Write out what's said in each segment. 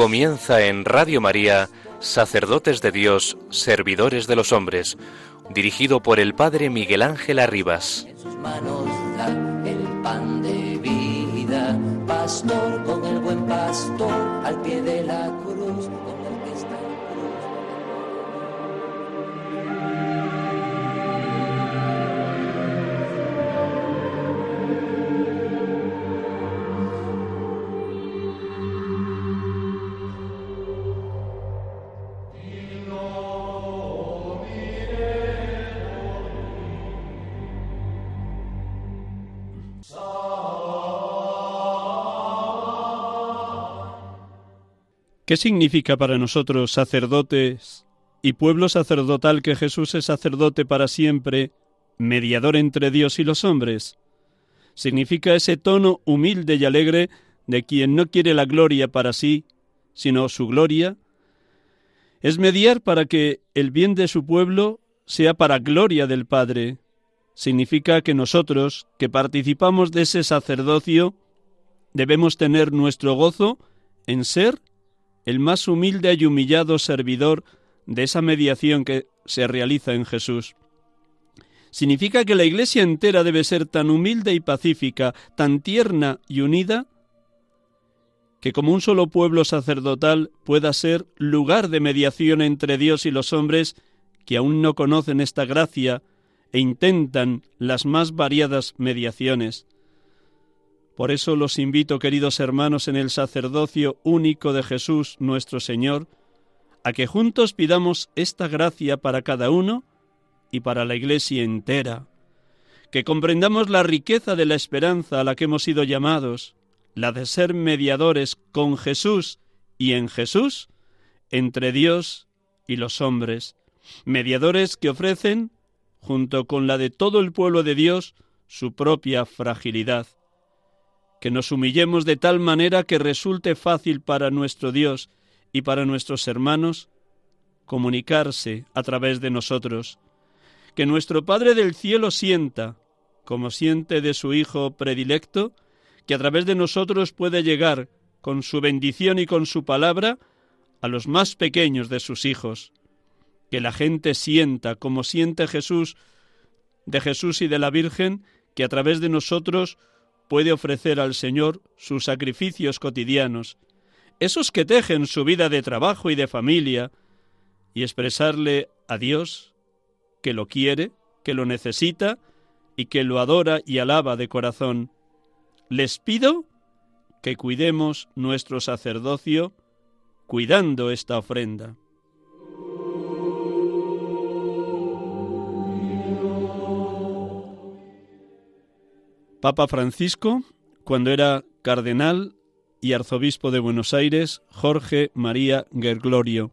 Comienza en Radio María, Sacerdotes de Dios, Servidores de los Hombres, dirigido por el Padre Miguel Ángel Arribas. En sus manos da el pan de vida, pastor con el buen pastor al pie de la cruz, ¿Qué significa para nosotros sacerdotes y pueblo sacerdotal que Jesús es sacerdote para siempre, mediador entre Dios y los hombres? Significa ese tono humilde y alegre de quien no quiere la gloria para sí, sino su gloria. Es mediar para que el bien de su pueblo sea para gloria del Padre. Significa que nosotros, que participamos de ese sacerdocio, debemos tener nuestro gozo en ser el más humilde y humillado servidor de esa mediación que se realiza en Jesús. Significa que la Iglesia entera debe ser tan humilde y pacífica, tan tierna y unida, que como un solo pueblo sacerdotal pueda ser lugar de mediación entre Dios y los hombres que aún no conocen esta gracia e intentan las más variadas mediaciones. Por eso los invito, queridos hermanos, en el sacerdocio único de Jesús nuestro Señor, a que juntos pidamos esta gracia para cada uno y para la Iglesia entera, que comprendamos la riqueza de la esperanza a la que hemos sido llamados, la de ser mediadores con Jesús y en Jesús entre Dios y los hombres, mediadores que ofrecen, junto con la de todo el pueblo de Dios, su propia fragilidad que nos humillemos de tal manera que resulte fácil para nuestro Dios y para nuestros hermanos comunicarse a través de nosotros, que nuestro Padre del cielo sienta, como siente de su Hijo predilecto, que a través de nosotros puede llegar, con su bendición y con su palabra, a los más pequeños de sus hijos, que la gente sienta, como siente Jesús, de Jesús y de la Virgen, que a través de nosotros puede ofrecer al Señor sus sacrificios cotidianos, esos que tejen su vida de trabajo y de familia, y expresarle a Dios que lo quiere, que lo necesita y que lo adora y alaba de corazón. Les pido que cuidemos nuestro sacerdocio cuidando esta ofrenda. Papa Francisco, cuando era cardenal y arzobispo de Buenos Aires, Jorge María Gerglorio,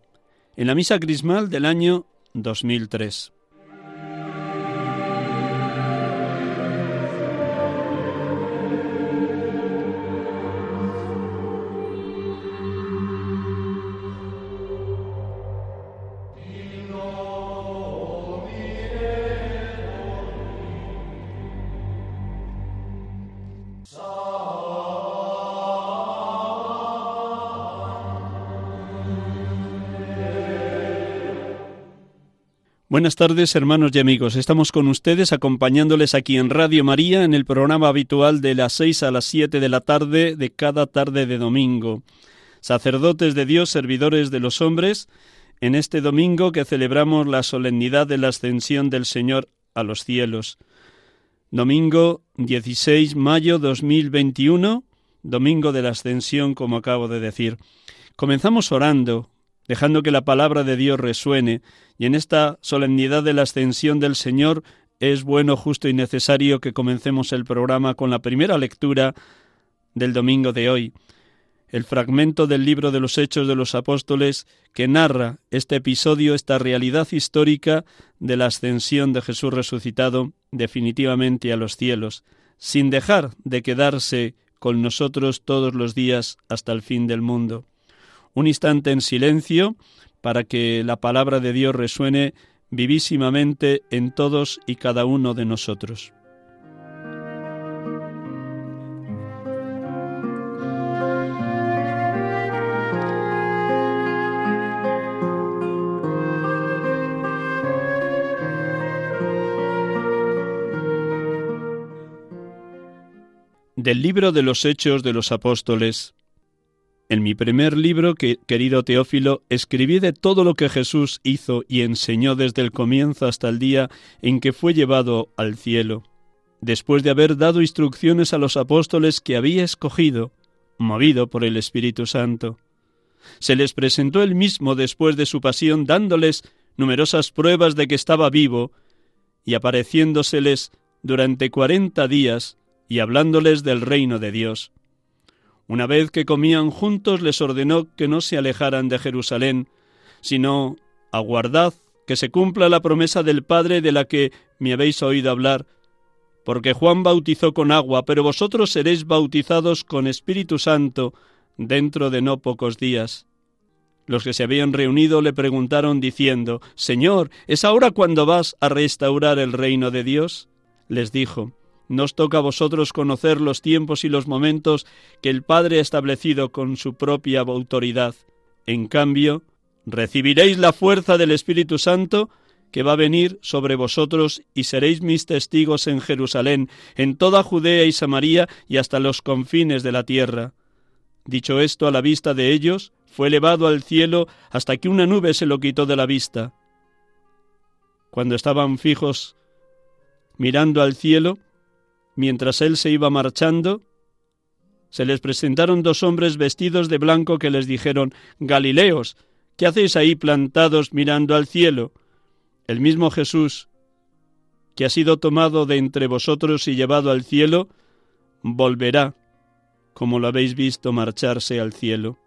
en la misa crismal del año 2003. Buenas tardes, hermanos y amigos. Estamos con ustedes acompañándoles aquí en Radio María en el programa habitual de las seis a las siete de la tarde de cada tarde de domingo. Sacerdotes de Dios, servidores de los hombres, en este domingo que celebramos la solemnidad de la ascensión del Señor a los cielos. Domingo 16 mayo 2021, domingo de la ascensión, como acabo de decir. Comenzamos orando dejando que la palabra de Dios resuene, y en esta solemnidad de la ascensión del Señor es bueno, justo y necesario que comencemos el programa con la primera lectura del domingo de hoy, el fragmento del libro de los Hechos de los Apóstoles que narra este episodio, esta realidad histórica de la ascensión de Jesús resucitado definitivamente a los cielos, sin dejar de quedarse con nosotros todos los días hasta el fin del mundo. Un instante en silencio para que la palabra de Dios resuene vivísimamente en todos y cada uno de nosotros. Del libro de los Hechos de los Apóstoles. En mi primer libro, que, querido Teófilo, escribí de todo lo que Jesús hizo y enseñó desde el comienzo hasta el día en que fue llevado al cielo, después de haber dado instrucciones a los apóstoles que había escogido, movido por el Espíritu Santo. Se les presentó él mismo después de su pasión, dándoles numerosas pruebas de que estaba vivo, y apareciéndoseles durante cuarenta días, y hablándoles del reino de Dios. Una vez que comían juntos les ordenó que no se alejaran de Jerusalén, sino aguardad que se cumpla la promesa del Padre de la que me habéis oído hablar, porque Juan bautizó con agua, pero vosotros seréis bautizados con Espíritu Santo dentro de no pocos días. Los que se habían reunido le preguntaron diciendo, Señor, ¿es ahora cuando vas a restaurar el reino de Dios? Les dijo, nos toca a vosotros conocer los tiempos y los momentos que el Padre ha establecido con su propia autoridad. En cambio, recibiréis la fuerza del Espíritu Santo que va a venir sobre vosotros y seréis mis testigos en Jerusalén, en toda Judea y Samaria y hasta los confines de la tierra. Dicho esto a la vista de ellos, fue elevado al cielo hasta que una nube se lo quitó de la vista. Cuando estaban fijos mirando al cielo, Mientras él se iba marchando, se les presentaron dos hombres vestidos de blanco que les dijeron Galileos, ¿qué hacéis ahí plantados mirando al cielo? El mismo Jesús, que ha sido tomado de entre vosotros y llevado al cielo, volverá, como lo habéis visto marcharse al cielo.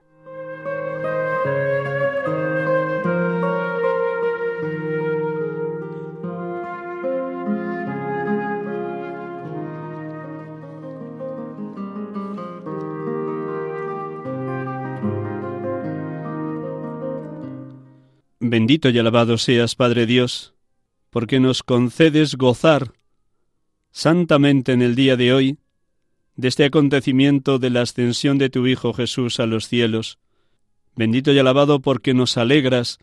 Bendito y alabado seas, Padre Dios, porque nos concedes gozar santamente en el día de hoy de este acontecimiento de la ascensión de tu Hijo Jesús a los cielos. Bendito y alabado porque nos alegras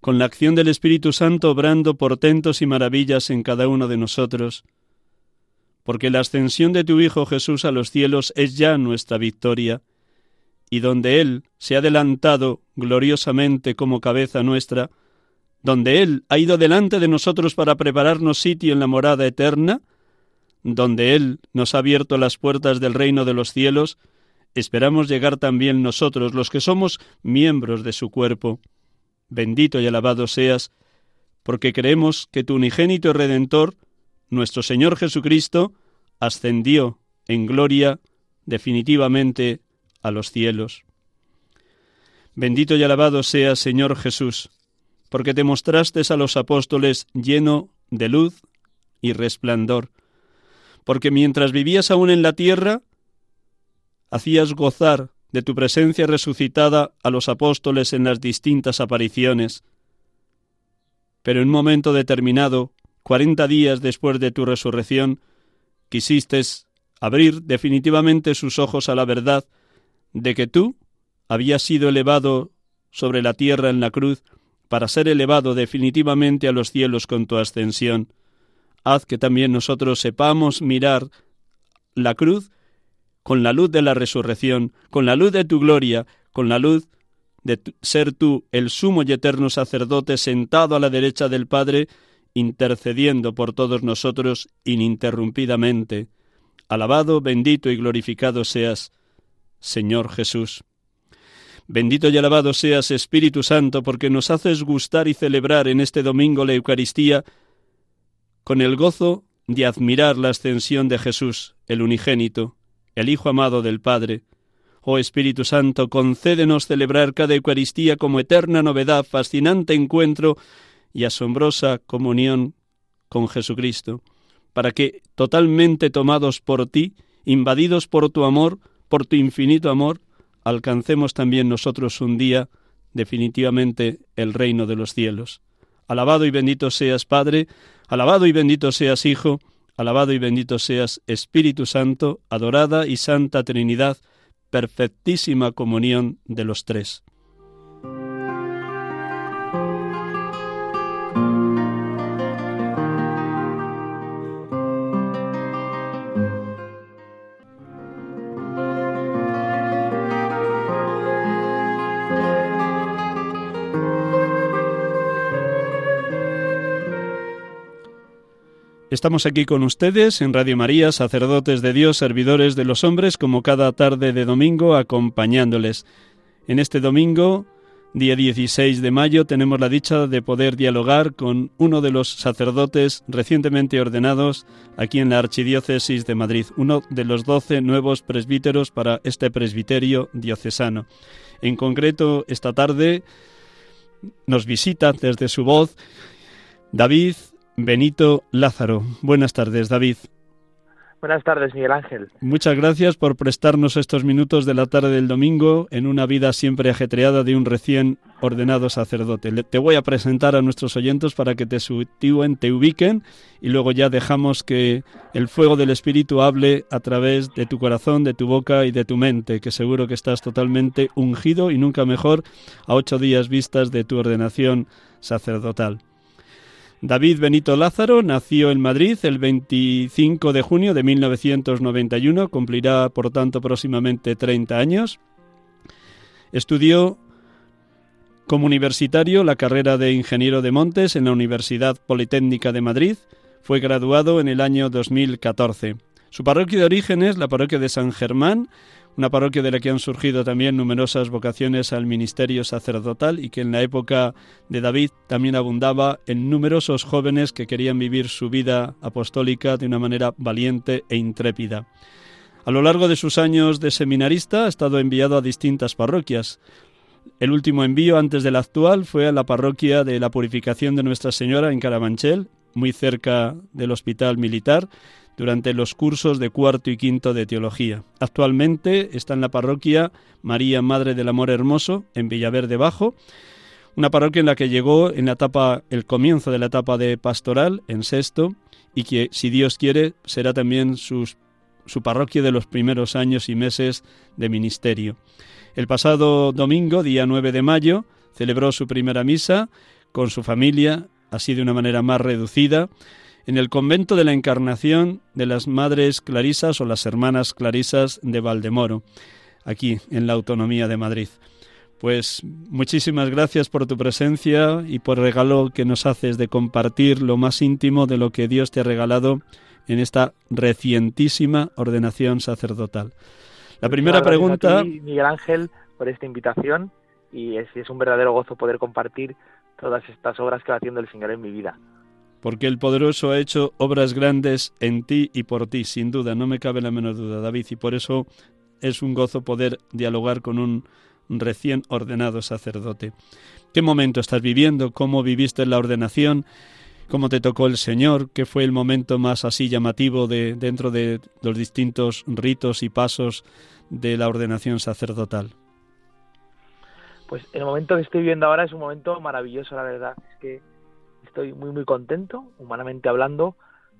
con la acción del Espíritu Santo obrando portentos y maravillas en cada uno de nosotros, porque la ascensión de tu Hijo Jesús a los cielos es ya nuestra victoria, y donde Él se ha adelantado gloriosamente como cabeza nuestra, donde Él ha ido delante de nosotros para prepararnos sitio en la morada eterna, donde Él nos ha abierto las puertas del reino de los cielos, esperamos llegar también nosotros, los que somos miembros de su cuerpo. Bendito y alabado seas, porque creemos que tu unigénito Redentor, nuestro Señor Jesucristo, ascendió en gloria definitivamente a los cielos. Bendito y alabado sea Señor Jesús, porque te mostraste a los apóstoles lleno de luz y resplandor, porque mientras vivías aún en la tierra, hacías gozar de tu presencia resucitada a los apóstoles en las distintas apariciones. Pero en un momento determinado, cuarenta días después de tu resurrección, quisiste abrir definitivamente sus ojos a la verdad de que tú habías sido elevado sobre la tierra en la cruz para ser elevado definitivamente a los cielos con tu ascensión. Haz que también nosotros sepamos mirar la cruz con la luz de la resurrección, con la luz de tu gloria, con la luz de ser tú el sumo y eterno sacerdote sentado a la derecha del Padre, intercediendo por todos nosotros ininterrumpidamente. Alabado, bendito y glorificado seas, Señor Jesús. Bendito y alabado seas, Espíritu Santo, porque nos haces gustar y celebrar en este domingo la Eucaristía con el gozo de admirar la ascensión de Jesús, el unigénito, el Hijo amado del Padre. Oh Espíritu Santo, concédenos celebrar cada Eucaristía como eterna novedad, fascinante encuentro y asombrosa comunión con Jesucristo, para que, totalmente tomados por ti, invadidos por tu amor, por tu infinito amor, alcancemos también nosotros un día definitivamente el reino de los cielos. Alabado y bendito seas, Padre, alabado y bendito seas, Hijo, alabado y bendito seas, Espíritu Santo, adorada y santa Trinidad, perfectísima comunión de los tres. Estamos aquí con ustedes en Radio María, sacerdotes de Dios, servidores de los hombres, como cada tarde de domingo, acompañándoles. En este domingo, día 16 de mayo, tenemos la dicha de poder dialogar con uno de los sacerdotes recientemente ordenados aquí en la Archidiócesis de Madrid, uno de los doce nuevos presbíteros para este presbiterio diocesano. En concreto, esta tarde nos visita desde su voz David Benito Lázaro. Buenas tardes, David. Buenas tardes, Miguel Ángel. Muchas gracias por prestarnos estos minutos de la tarde del domingo en una vida siempre ajetreada de un recién ordenado sacerdote. Te voy a presentar a nuestros oyentes para que te sitúen, te ubiquen y luego ya dejamos que el fuego del Espíritu hable a través de tu corazón, de tu boca y de tu mente, que seguro que estás totalmente ungido y nunca mejor a ocho días vistas de tu ordenación sacerdotal. David Benito Lázaro nació en Madrid el 25 de junio de 1991, cumplirá por tanto próximamente 30 años. Estudió como universitario la carrera de ingeniero de montes en la Universidad Politécnica de Madrid. Fue graduado en el año 2014. Su parroquia de origen es la parroquia de San Germán, una parroquia de la que han surgido también numerosas vocaciones al ministerio sacerdotal y que en la época de David también abundaba en numerosos jóvenes que querían vivir su vida apostólica de una manera valiente e intrépida. A lo largo de sus años de seminarista ha estado enviado a distintas parroquias. El último envío antes del actual fue a la parroquia de la Purificación de Nuestra Señora en Carabanchel, muy cerca del Hospital Militar, durante los cursos de cuarto y quinto de teología. Actualmente está en la parroquia María Madre del Amor Hermoso en Villaverde Bajo, una parroquia en la que llegó en la etapa el comienzo de la etapa de pastoral en sexto y que si Dios quiere será también su parroquia de los primeros años y meses de ministerio. El pasado domingo, día 9 de mayo, celebró su primera misa con su familia, así de una manera más reducida, en el convento de la Encarnación de las Madres Clarisas o las Hermanas Clarisas de Valdemoro, aquí en la Autonomía de Madrid. Pues muchísimas gracias por tu presencia y por el regalo que nos haces de compartir lo más íntimo de lo que Dios te ha regalado en esta recientísima ordenación sacerdotal. La primera pregunta... Miguel Ángel, por esta invitación y es, es un verdadero gozo poder compartir todas estas obras que va haciendo el Señor en mi vida porque el poderoso ha hecho obras grandes en ti y por ti, sin duda, no me cabe la menor duda, David, y por eso es un gozo poder dialogar con un recién ordenado sacerdote. ¿Qué momento estás viviendo? ¿Cómo viviste la ordenación? ¿Cómo te tocó el Señor? ¿Qué fue el momento más así llamativo de dentro de los distintos ritos y pasos de la ordenación sacerdotal? Pues el momento que estoy viviendo ahora es un momento maravilloso, la verdad. Estoy muy muy contento, humanamente hablando,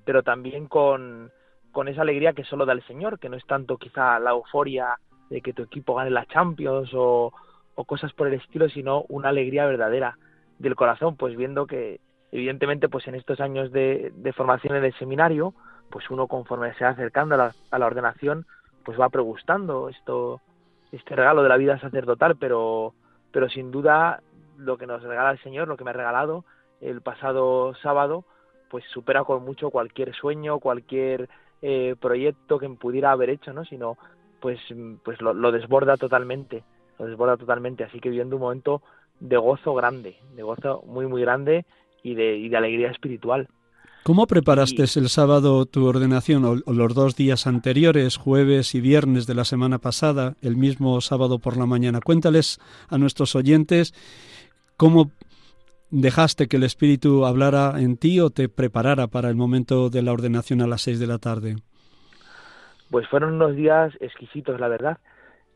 pero también con, con esa alegría que solo da el Señor, que no es tanto quizá la euforia de que tu equipo gane la Champions o, o cosas por el estilo, sino una alegría verdadera del corazón, pues viendo que evidentemente pues en estos años de, de formación en el seminario, pues uno conforme se va acercando a la, a la ordenación, pues va pregustando esto, este regalo de la vida sacerdotal, pero, pero sin duda lo que nos regala el Señor, lo que me ha regalado, el pasado sábado, pues supera con mucho cualquier sueño, cualquier eh, proyecto que pudiera haber hecho, ¿no? Sino, pues, pues lo, desborda totalmente. nos desborda totalmente, así que viviendo un momento de gozo grande, de gozo muy, muy grande y de, y de alegría espiritual. ¿Cómo preparaste el sábado tu ordenación o, los dos días anteriores, jueves y viernes de la semana pasada, el mismo sábado por la mañana? Cuéntales a nuestros oyentes cómo dejaste que el Espíritu hablara en ti o te preparara para el momento de la ordenación a las seis de la tarde. Pues fueron unos días exquisitos, la verdad.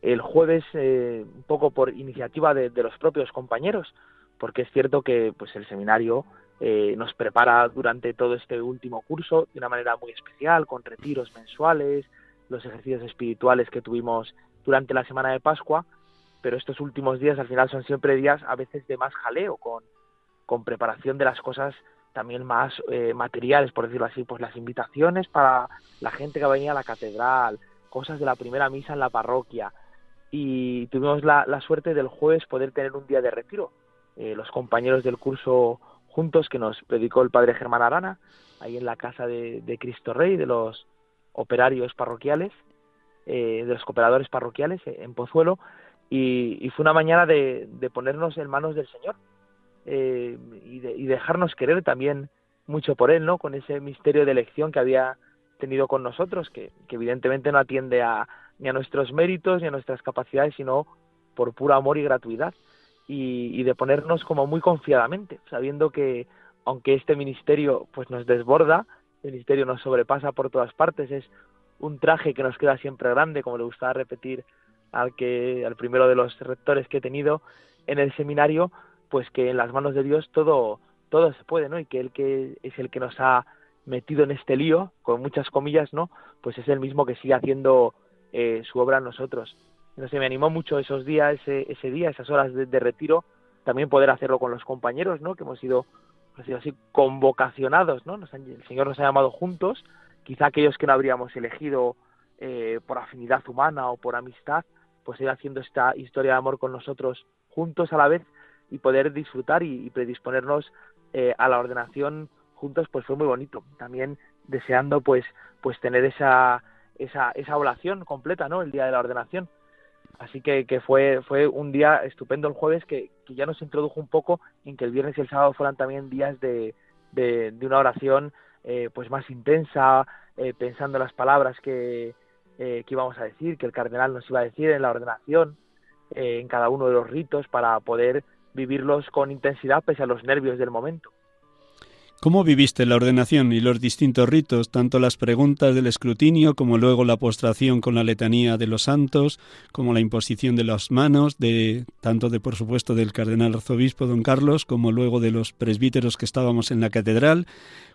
El jueves, eh, un poco por iniciativa de, de, los propios compañeros, porque es cierto que pues el seminario eh, nos prepara durante todo este último curso de una manera muy especial, con retiros mensuales, los ejercicios espirituales que tuvimos durante la semana de Pascua, pero estos últimos días al final son siempre días a veces de más jaleo, con, con preparación de las cosas también más eh, materiales, por decirlo así, pues las invitaciones para la gente que venía a la catedral, cosas de la primera misa en la parroquia, y tuvimos la, suerte del jueves poder tener un día de retiro. Eh, los compañeros del curso juntos que nos predicó el padre Germán Arana, ahí en la casa de, Cristo Rey, de los operarios parroquiales, eh, de los cooperadores parroquiales eh, en Pozuelo, y, fue una mañana de, ponernos en manos del Señor eh, y, de, dejarnos querer también mucho por Él, ¿no? Con ese misterio de elección que había tenido con nosotros, que, evidentemente no atiende a, ni a nuestros méritos ni a nuestras capacidades, sino por puro amor y gratuidad y, de ponernos como muy confiadamente, sabiendo que aunque este ministerio pues nos desborda, el ministerio nos sobrepasa por todas partes, es un traje que nos queda siempre grande, como le gustaba repetir al que al primero de los rectores que he tenido en el seminario, pues que en las manos de Dios todo todo se puede, ¿no? Y que él que es el que nos ha metido en este lío, con muchas comillas, ¿no? Pues es el mismo que sigue haciendo eh, su obra en nosotros no sé, me animó mucho esos días, ese, ese día, esas horas de, retiro, también poder hacerlo con los compañeros, ¿no? Que hemos sido, sido así convocacionados, ¿no? el Señor nos ha llamado juntos, quizá aquellos que no habríamos elegido eh, por afinidad humana o por amistad, pues ir haciendo esta historia de amor con nosotros juntos a la vez y poder disfrutar y, predisponernos eh, a la ordenación juntos, pues fue muy bonito. También deseando, pues, pues tener esa, esa, esa oración completa, ¿no? El día de la ordenación Así que, que fue, fue un día estupendo el jueves que, que, ya nos introdujo un poco en que el viernes y el sábado fueran también días de, de, una oración eh, pues más intensa, eh, pensando las palabras que, eh, que íbamos a decir, que el cardenal nos iba a decir en la ordenación, en cada uno de los ritos, para poder vivirlos con intensidad pese a los nervios del momento. ¿Cómo viviste la ordenación y los distintos ritos, tanto las preguntas del escrutinio como luego la postración con la letanía de los santos, como la imposición de las manos, de tanto de por supuesto del cardenal arzobispo don Carlos, como luego de los presbíteros que estábamos en la catedral,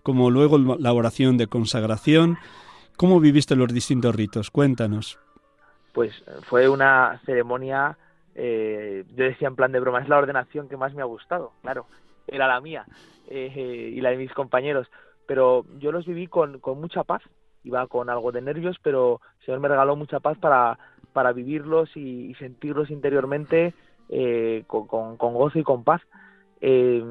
como luego la oración de consagración? ¿Cómo viviste los distintos ritos? Cuéntanos. Pues fue una ceremonia, eh, yo decía en plan de broma, es la ordenación que más me ha gustado, claro, era la mía eh, y la de mis compañeros, pero yo los viví con, con mucha paz, iba con algo de nervios, pero el Señor me regaló mucha paz para, para vivirlos y, sentirlos interiormente eh, con, con, gozo y con paz. Eh,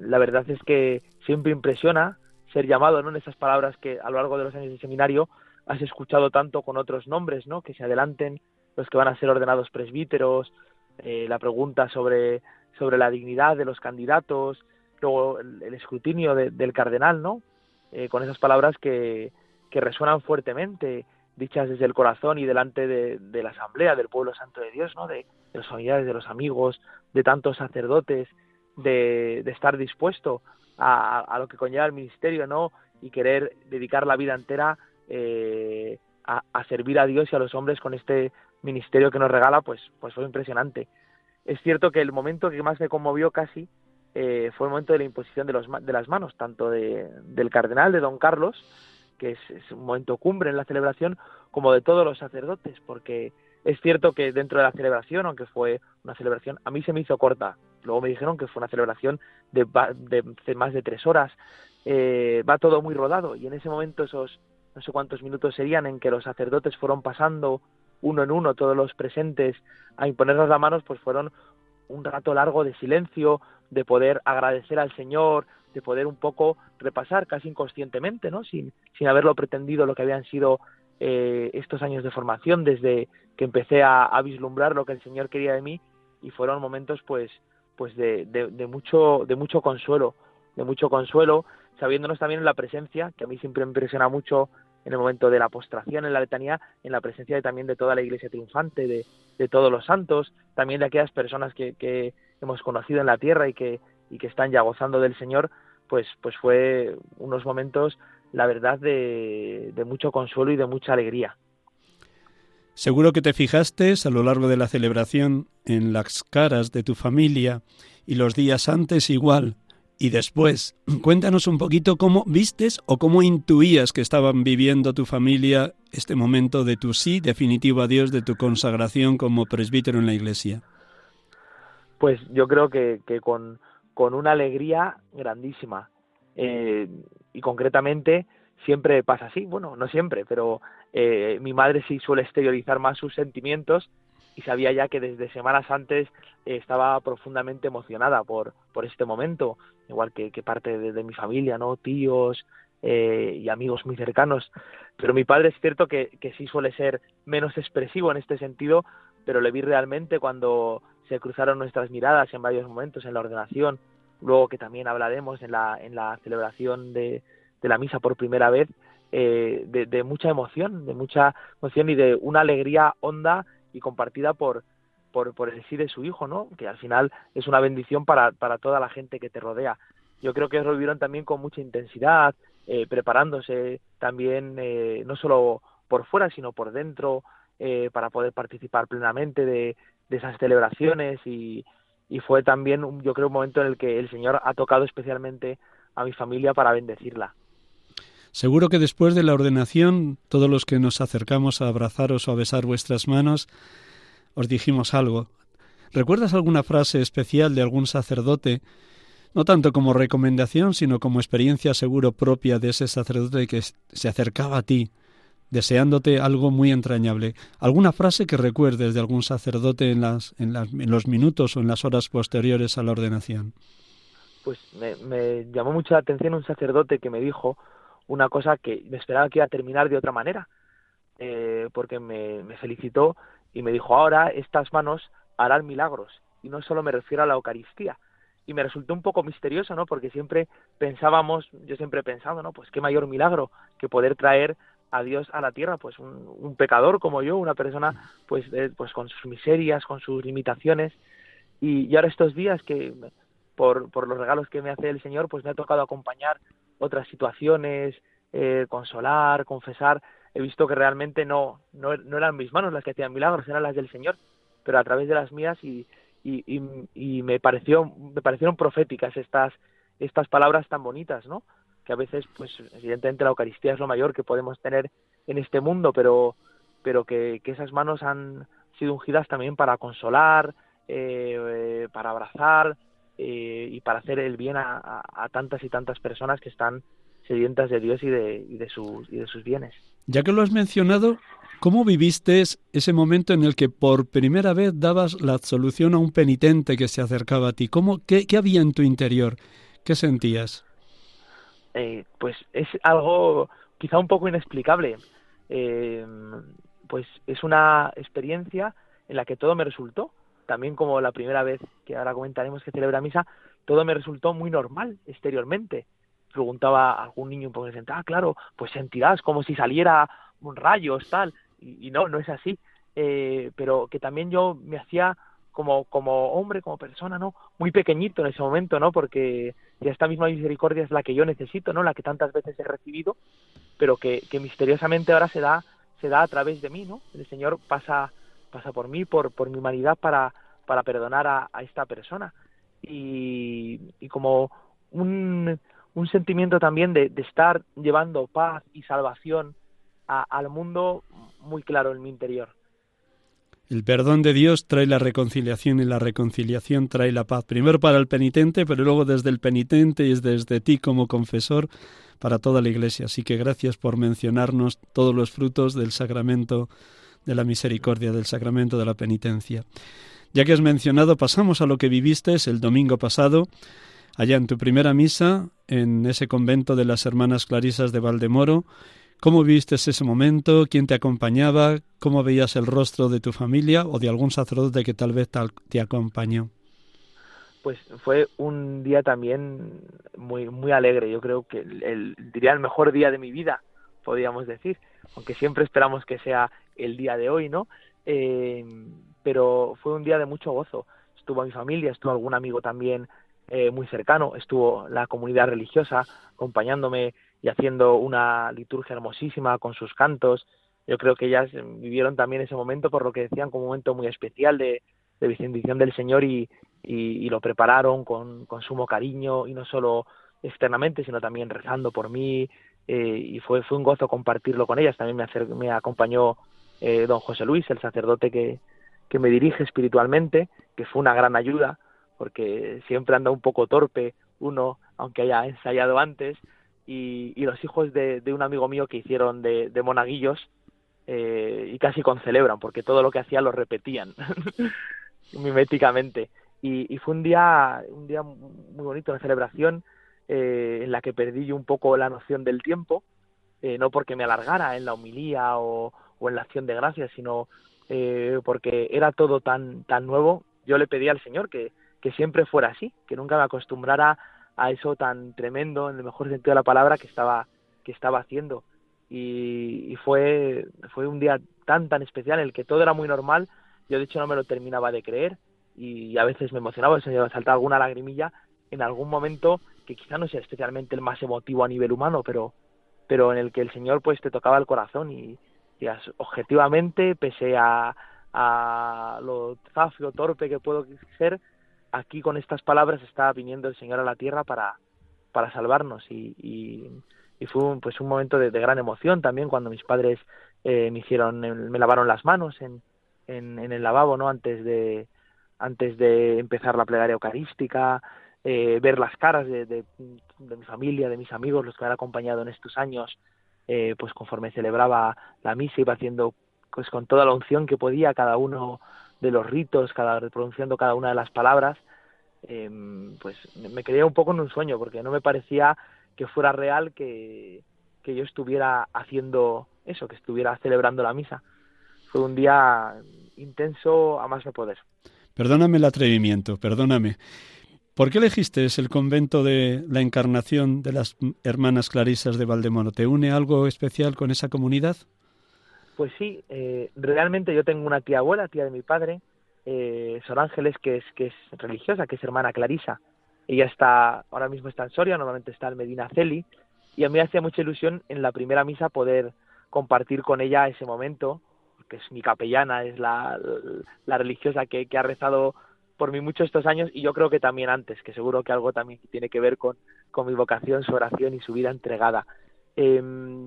la verdad es que siempre impresiona ser llamado ¿no? en esas palabras que a lo largo de los años de seminario has escuchado tanto con otros nombres, ¿no? que se adelanten los que van a ser ordenados presbíteros, la pregunta sobre, sobre la dignidad de los candidatos, luego el, escrutinio del cardenal, ¿no? Eh, con esas palabras que, que resuenan fuertemente, dichas desde el corazón y delante de, la asamblea del pueblo santo de Dios, ¿no? De, los familiares, de los amigos, de tantos sacerdotes, de, de estar dispuesto a, a, lo que conlleva el ministerio, ¿no? Y querer dedicar la vida entera eh, a, a, servir a Dios y a los hombres con este ministerio que nos regala, pues, pues fue impresionante. Es cierto que el momento que más me conmovió casi eh, fue el momento de la imposición de, los, de las manos, tanto de, del cardenal, de don Carlos, que es, un momento cumbre en la celebración, como de todos los sacerdotes, porque es cierto que dentro de la celebración, aunque fue una celebración, a mí se me hizo corta. Luego me dijeron que fue una celebración de, de, más de tres horas. Eh, va todo muy rodado y en ese momento esos no sé cuántos minutos serían en que los sacerdotes fueron pasando uno en uno, todos los presentes, a imponernos las manos, pues fueron un rato largo de silencio, de poder agradecer al Señor, de poder un poco repasar casi inconscientemente, ¿no? Sin, sin haberlo pretendido lo que habían sido eh, estos años de formación, desde que empecé a, vislumbrar lo que el Señor quería de mí y fueron momentos pues pues de, de, mucho de mucho consuelo, de mucho consuelo, sabiéndonos también en la presencia, que a mí siempre me impresiona mucho en el momento de la postración en la letanía, en la presencia de, también de toda la iglesia triunfante, de, de todos los santos, también de aquellas personas que, que hemos conocido en la tierra y que, y que están ya gozando del Señor, pues, pues fue unos momentos, la verdad, de, de mucho consuelo y de mucha alegría. Seguro que te fijaste a lo largo de la celebración en las caras de tu familia y los días antes igual y después. Cuéntanos un poquito cómo vistes o cómo intuías que estaban viviendo tu familia este momento de tu sí definitivo a Dios, de tu consagración como presbítero en la iglesia. Pues yo creo que, que con, con una alegría grandísima. Eh, y concretamente siempre pasa así, bueno, no siempre, pero eh, mi madre sí suele exteriorizar más sus sentimientos y sabía ya que desde semanas antes estaba profundamente emocionada por, por este momento, igual que, parte de, mi familia, ¿no? Tíos eh, y amigos muy cercanos. Pero mi padre es cierto que, que sí suele ser menos expresivo en este sentido, pero le vi realmente cuando se cruzaron nuestras miradas en varios momentos en la ordenación, luego que también hablaremos en la, en la celebración de, de la misa por primera vez, eh, de, mucha emoción, de mucha emoción y de una alegría honda y compartida por, por, por el sí de su hijo, ¿no? Que al final es una bendición para, para toda la gente que te rodea. Yo creo que lo vivieron también con mucha intensidad, eh, preparándose también eh, no solo por fuera, sino por dentro, eh, para poder participar plenamente de, de esas celebraciones y, y fue también, yo creo, un momento en el que el Señor ha tocado especialmente a mi familia para bendecirla. Seguro que después de la ordenación, todos los que nos acercamos a abrazaros o a besar vuestras manos, os dijimos algo. ¿Recuerdas alguna frase especial de algún sacerdote, no tanto como recomendación, sino como experiencia seguro propia de ese sacerdote que se acercaba a ti, deseándote algo muy entrañable? ¿Alguna frase que recuerdes de algún sacerdote en, las, en, en los minutos o en las horas posteriores a la ordenación? Pues me, me llamó mucho la atención un sacerdote que me dijo una cosa que me esperaba que iba a terminar de otra manera, eh, porque me, felicitó y me dijo, ahora estas manos harán milagros. Y no solo me refiero a la Eucaristía. Y me resultó un poco misterioso, ¿no? Porque siempre pensábamos, yo siempre he pensado, ¿no? Pues qué mayor milagro que poder traer a Dios a la tierra, pues un, pecador como yo, una persona pues, pues con sus miserias, con sus limitaciones. Y, y ahora estos días que por, por los regalos que me hace el Señor, pues me ha tocado acompañar otras situaciones, eh, consolar, confesar, he visto que realmente no, no, no, eran mis manos las que hacían milagros, eran las del Señor, pero a través de las mías y, y, y, me pareció, me parecieron proféticas estas, estas palabras tan bonitas, ¿no? Que a veces, pues, evidentemente la Eucaristía es lo mayor que podemos tener en este mundo, pero, pero que, que esas manos han sido ungidas también para consolar, eh, para abrazar, eh, y para hacer el bien a, tantas y tantas personas que están sedientas de Dios y de, y de, sus, y de sus bienes. Ya que lo has mencionado, ¿cómo viviste ese momento en el que por primera vez dabas la absolución a un penitente que se acercaba a ti? ¿Cómo, qué, qué había en tu interior? ¿Qué sentías? Eh, pues es algo quizá un poco inexplicable. Eh, pues es una experiencia en la que todo me resultó también como la primera vez que ahora comentaremos que celebra misa, todo me resultó muy normal exteriormente. Preguntaba a algún niño un poco de ah, claro, pues sentirás como si saliera un rayo, tal, y, no, no es así. Eh, pero que también yo me hacía como, como hombre, como persona, ¿no? Muy pequeñito en ese momento, ¿no? Porque esta misma misericordia es la que yo necesito, ¿no? La que tantas veces he recibido, pero que, que misteriosamente ahora se da, se da a través de mí, ¿no? El Señor pasa pasa por mí, por, por mi humanidad para, para perdonar a, esta persona. Y, y como un, un, sentimiento también de, de, estar llevando paz y salvación al mundo muy claro en mi interior. El perdón de Dios trae la reconciliación y la reconciliación trae la paz. Primero para el penitente, pero luego desde el penitente y desde ti como confesor para toda la Iglesia. Así que gracias por mencionarnos todos los frutos del sacramento de la misericordia, del sacramento de la penitencia. Ya que has mencionado, pasamos a lo que viviste el domingo pasado, allá en tu primera misa, en ese convento de las Hermanas Clarisas de Valdemoro, ¿Cómo viste ese momento? ¿Quién te acompañaba? ¿Cómo veías el rostro de tu familia o de algún sacerdote que tal vez te acompañó? Pues fue un día también muy muy alegre. Yo creo que el, diría el mejor día de mi vida, podríamos decir, aunque siempre esperamos que sea el día de hoy, ¿no? Eh, pero fue un día de mucho gozo. Estuvo mi familia, estuvo algún amigo también eh, muy cercano, estuvo la comunidad religiosa acompañándome y haciendo una liturgia hermosísima con sus cantos. Yo creo que ellas vivieron también ese momento, por lo que decían, como un momento muy especial de, de bendición del Señor y, y, lo prepararon con, con, sumo cariño y no solo externamente, sino también rezando por mí eh, y fue, fue un gozo compartirlo con ellas. También me, me acompañó eh, don José Luis, el sacerdote que, que me dirige espiritualmente, que fue una gran ayuda, porque siempre anda un poco torpe uno, aunque haya ensayado antes, y, los hijos de, de, un amigo mío que hicieron de, de monaguillos eh, y casi concelebran, porque todo lo que hacía lo repetían miméticamente. Y, fue un día, un día muy bonito, una celebración eh, en la que perdí un poco la noción del tiempo, no porque me alargara en la homilía o, o en la acción de gracias, sino eh, porque era todo tan, tan nuevo. Yo le pedí al Señor que, que siempre fuera así, que nunca me acostumbrara a eso tan tremendo, en el mejor sentido de la palabra, que estaba, que estaba haciendo. Y, fue, fue un día tan, tan especial en el que todo era muy normal. Yo, de hecho, no me lo terminaba de creer y a veces me emocionaba, se me saltaba alguna lagrimilla en algún momento que quizá no sea especialmente el más emotivo a nivel humano, pero, pero en el que el Señor pues te tocaba el corazón y, objetivamente, pese a, a lo zafio, torpe que puedo ser, aquí con estas palabras está viniendo el Señor a la tierra para, para salvarnos y, y, fue un, pues un momento de, gran emoción también cuando mis padres eh, me hicieron, me lavaron las manos en, en, en el lavabo, ¿no? Antes de, antes de empezar la plegaria eucarística, eh, ver las caras de, de, de, mi familia, de mis amigos, los que me han acompañado en estos años, eh, pues conforme celebraba la misa iba haciendo pues con toda la unción que podía cada uno de los ritos, cada pronunciando cada una de las palabras, eh, pues me quedé un poco en un sueño porque no me parecía que fuera real que, que yo estuviera haciendo eso, que estuviera celebrando la misa. Fue un día intenso a más no poder. Perdóname el atrevimiento, perdóname. ¿Por qué elegiste el convento de la Encarnación de las Hermanas Clarisas de Valdemoro? ¿Te une algo especial con esa comunidad? Pues sí, eh, realmente yo tengo una tía abuela, tía de mi padre, eh, Sor Ángeles, que es, que es religiosa, que es hermana Clarisa. Ella está, ahora mismo está en Soria, normalmente está en Medina Celi, y a mí me hacía mucha ilusión en la primera misa poder compartir con ella ese momento, que es mi capellana, es la, religiosa que, ha rezado por mí mucho estos años y yo creo que también antes, que seguro que algo también tiene que ver con, con mi vocación, su oración y su vida entregada. Eh,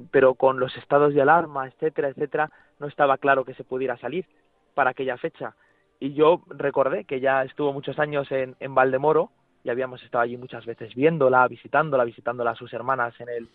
pero con los estados de alarma, etcétera, etcétera, no estaba claro que se pudiera salir para aquella fecha. Y yo recordé que ya estuvo muchos años en, en Valdemoro y habíamos estado allí muchas veces viéndola, visitándola, visitándola a sus hermanas en el,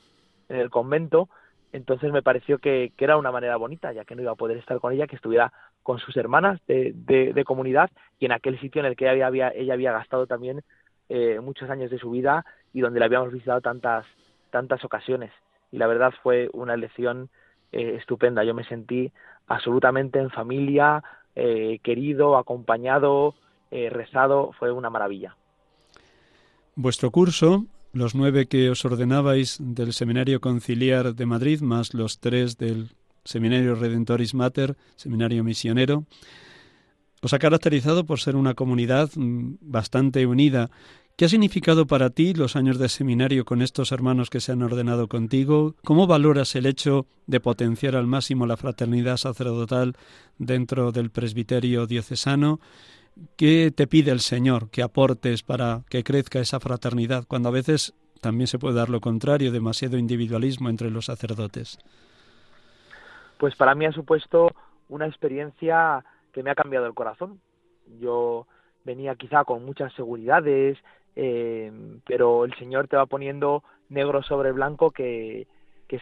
en el convento entonces me pareció que, que, era una manera bonita, ya que no iba a poder estar con ella, que estuviera con sus hermanas de, de, comunidad y en aquel sitio en el que ella había, ella había gastado también eh, muchos años de su vida y donde la habíamos visitado tantas, tantas ocasiones. Y la verdad fue una elección eh, estupenda. Yo me sentí absolutamente en familia, eh, querido, acompañado, eh, rezado, fue una maravilla. Vuestro curso los nueve que os ordenabais del Seminario Conciliar de Madrid, más los tres del Seminario Redentoris Mater, Seminario Misionero, os ha caracterizado por ser una comunidad mm, bastante unida. ¿Qué ha significado para ti los años de seminario con estos hermanos que se han ordenado contigo? ¿Cómo valoras el hecho de potenciar al máximo la fraternidad sacerdotal dentro del presbiterio diocesano? ¿Qué te pide el Señor que aportes para que crezca esa fraternidad cuando a veces también se puede dar lo contrario, demasiado individualismo entre los sacerdotes? Pues para mí ha supuesto una experiencia que me ha cambiado el corazón. Yo venía quizá con muchas seguridades, eh, pero el Señor te va poniendo negro sobre blanco que,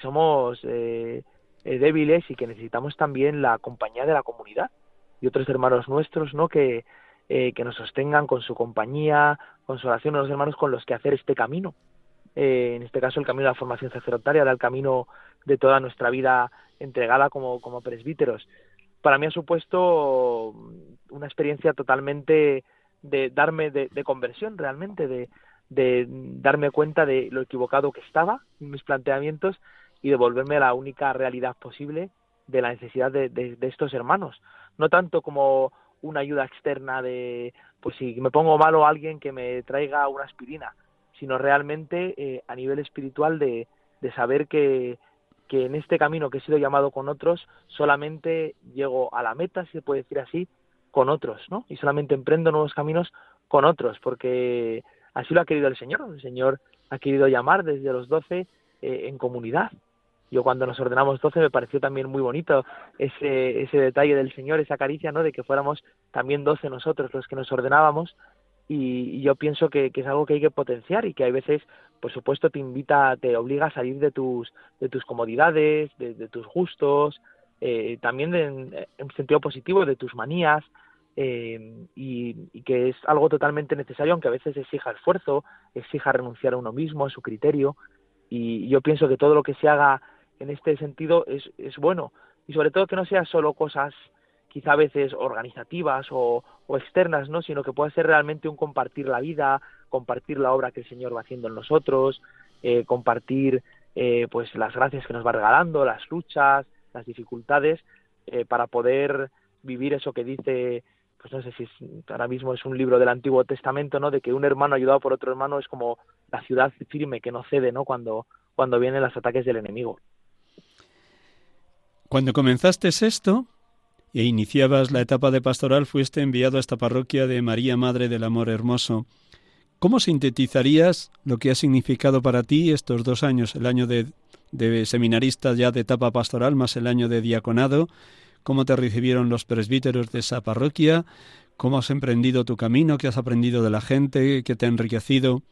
somos eh, eh, débiles y que necesitamos también la compañía de la comunidad y otros hermanos nuestros, ¿no? Que, eh, nos sostengan con su compañía, con su oración, los hermanos con los que hacer este camino. eh, en este caso el camino de la formación sacerdotal, era el camino de toda nuestra vida entregada como, como presbíteros. Para mí ha supuesto una experiencia totalmente de darme de, conversión realmente, de, darme cuenta de lo equivocado que estaba en mis planteamientos y de volverme a la única realidad posible de la necesidad de, de, estos hermanos. No tanto como una ayuda externa de, pues si me pongo malo alguien que me traiga una aspirina, sino realmente eh, a nivel espiritual de, de saber que, que en este camino que he sido llamado con otros, solamente llego a la meta, si se puede decir así, con otros, ¿no? Y solamente emprendo nuevos caminos con otros, porque así lo ha querido el Señor. El Señor ha querido llamar desde los doce eh, en comunidad. Yo cuando nos ordenamos doce me pareció también muy bonito ese, ese detalle del Señor, esa caricia, ¿no? De que fuéramos también doce nosotros los que nos ordenábamos y, yo pienso que, es algo que hay que potenciar y que hay veces, por supuesto, te invita, te obliga a salir de tus, de tus comodidades, de, tus gustos, eh, también en, en, sentido positivo de tus manías eh, y, que es algo totalmente necesario, aunque a veces exija esfuerzo, exija renunciar a uno mismo, a su criterio y yo pienso que todo lo que se haga en este sentido es, es bueno. Y sobre todo que no sea solo cosas quizá a veces organizativas o, externas, ¿no? sino que pueda ser realmente un compartir la vida, compartir la obra que el Señor va haciendo en nosotros, eh, compartir eh, pues las gracias que nos va regalando, las luchas, las dificultades, eh, para poder vivir eso que dice, pues no sé si ahora mismo es un libro del Antiguo Testamento, ¿no? De que un hermano ayudado por otro hermano es como la ciudad firme que no cede, ¿no? Cuando, cuando vienen los ataques del enemigo. Cuando comenzaste esto, e iniciabas la etapa de pastoral, fuiste enviado a esta parroquia de María Madre del Amor Hermoso. ¿Cómo sintetizarías lo que ha significado para ti estos dos años, el año de, de seminarista ya de etapa pastoral más el año de diaconado? ¿Cómo te recibieron los presbíteros de esa parroquia? ¿Cómo has emprendido tu camino? ¿Qué has aprendido de la gente? ¿Qué te ha enriquecido?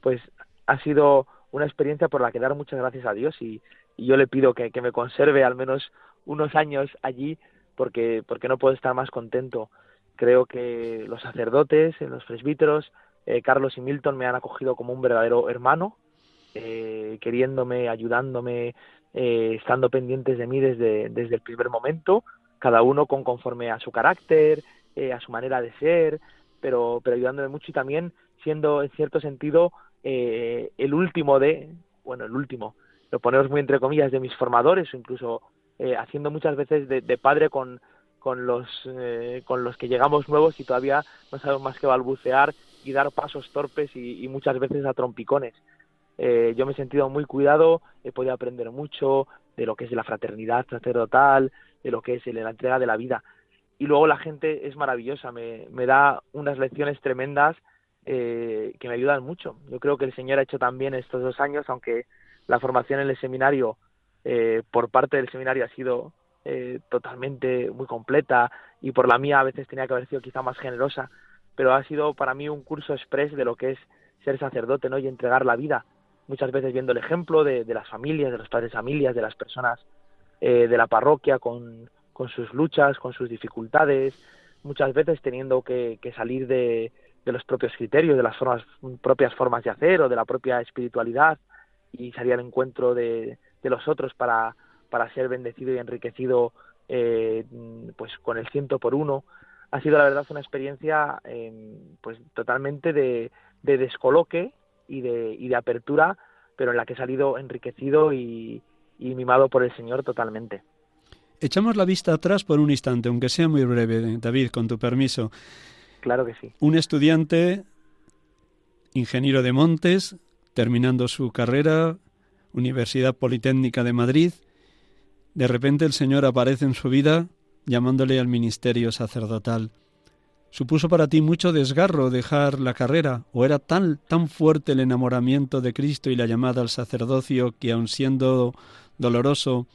Pues ha sido una experiencia por la que dar muchas gracias a Dios y, yo le pido que, que me conserve al menos unos años allí porque, porque no puedo estar más contento. Creo que los sacerdotes, eh, los presbíteros, eh, Carlos y Milton me han acogido como un verdadero hermano, eh, queriéndome, ayudándome, estando pendientes de mí desde, desde el primer momento, cada uno con conforme a su carácter, a su manera de ser, pero, pero ayudándome mucho y también siendo en cierto sentido el último de, bueno, el último, lo ponemos muy entre comillas, de mis formadores o incluso eh, haciendo muchas veces de, padre con, con, los, eh, con los que llegamos nuevos y todavía no sabemos más que balbucear y dar pasos torpes y, muchas veces a trompicones. Eh, yo me he sentido muy cuidado, he podido aprender mucho de lo que es la fraternidad sacerdotal, de lo que es la entrega de la vida. Y luego la gente es maravillosa, me, me da unas lecciones tremendas que me ayudan mucho. Yo creo que el Señor ha hecho también estos dos años, aunque la formación en el seminario eh, por parte del seminario ha sido eh, totalmente muy completa y por la mía a veces tenía que haber sido quizá más generosa, pero ha sido para mí un curso express de lo que es ser sacerdote ¿no? y entregar la vida, muchas veces viendo el ejemplo de, las familias, de los padres de familias, de las personas eh, de la parroquia con, con, sus luchas, con sus dificultades, muchas veces teniendo que, salir de, de, los propios criterios, de las formas, propias formas de hacer o de la propia espiritualidad y salir al encuentro de, de los otros para, para ser bendecido y enriquecido eh, pues con el ciento por uno ha sido la verdad una experiencia em, pues totalmente de, de descoloque y de, y de apertura pero en la que he salido enriquecido y, y mimado por el Señor totalmente. Echamos la vista atrás por un instante, aunque sea muy breve, David, con tu permiso. Claro que sí. Un estudiante, ingeniero de montes, terminando su carrera, Universidad Politécnica de Madrid, de repente el Señor aparece en su vida llamándole al ministerio sacerdotal. ¿Supuso para ti mucho desgarro dejar la carrera o era tan, tan fuerte el enamoramiento de Cristo y la llamada al sacerdocio que aun siendo doloroso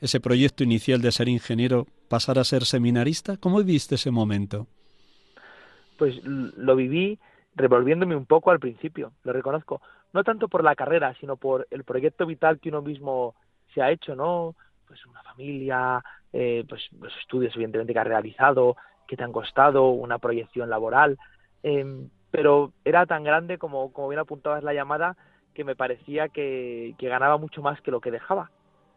ese proyecto inicial de ser ingeniero pasar a ser seminarista? ¿Cómo viviste ese momento? Pues lo viví revolviéndome un poco al principio, lo reconozco, no tanto por la carrera, sino por el proyecto vital que uno mismo se ha hecho, ¿no? Pues una familia, eh, pues los estudios evidentemente que has realizado, que te han costado, una proyección laboral, em, pero era tan grande como, como bien apuntabas la llamada que me parecía que, que ganaba mucho más que lo que dejaba,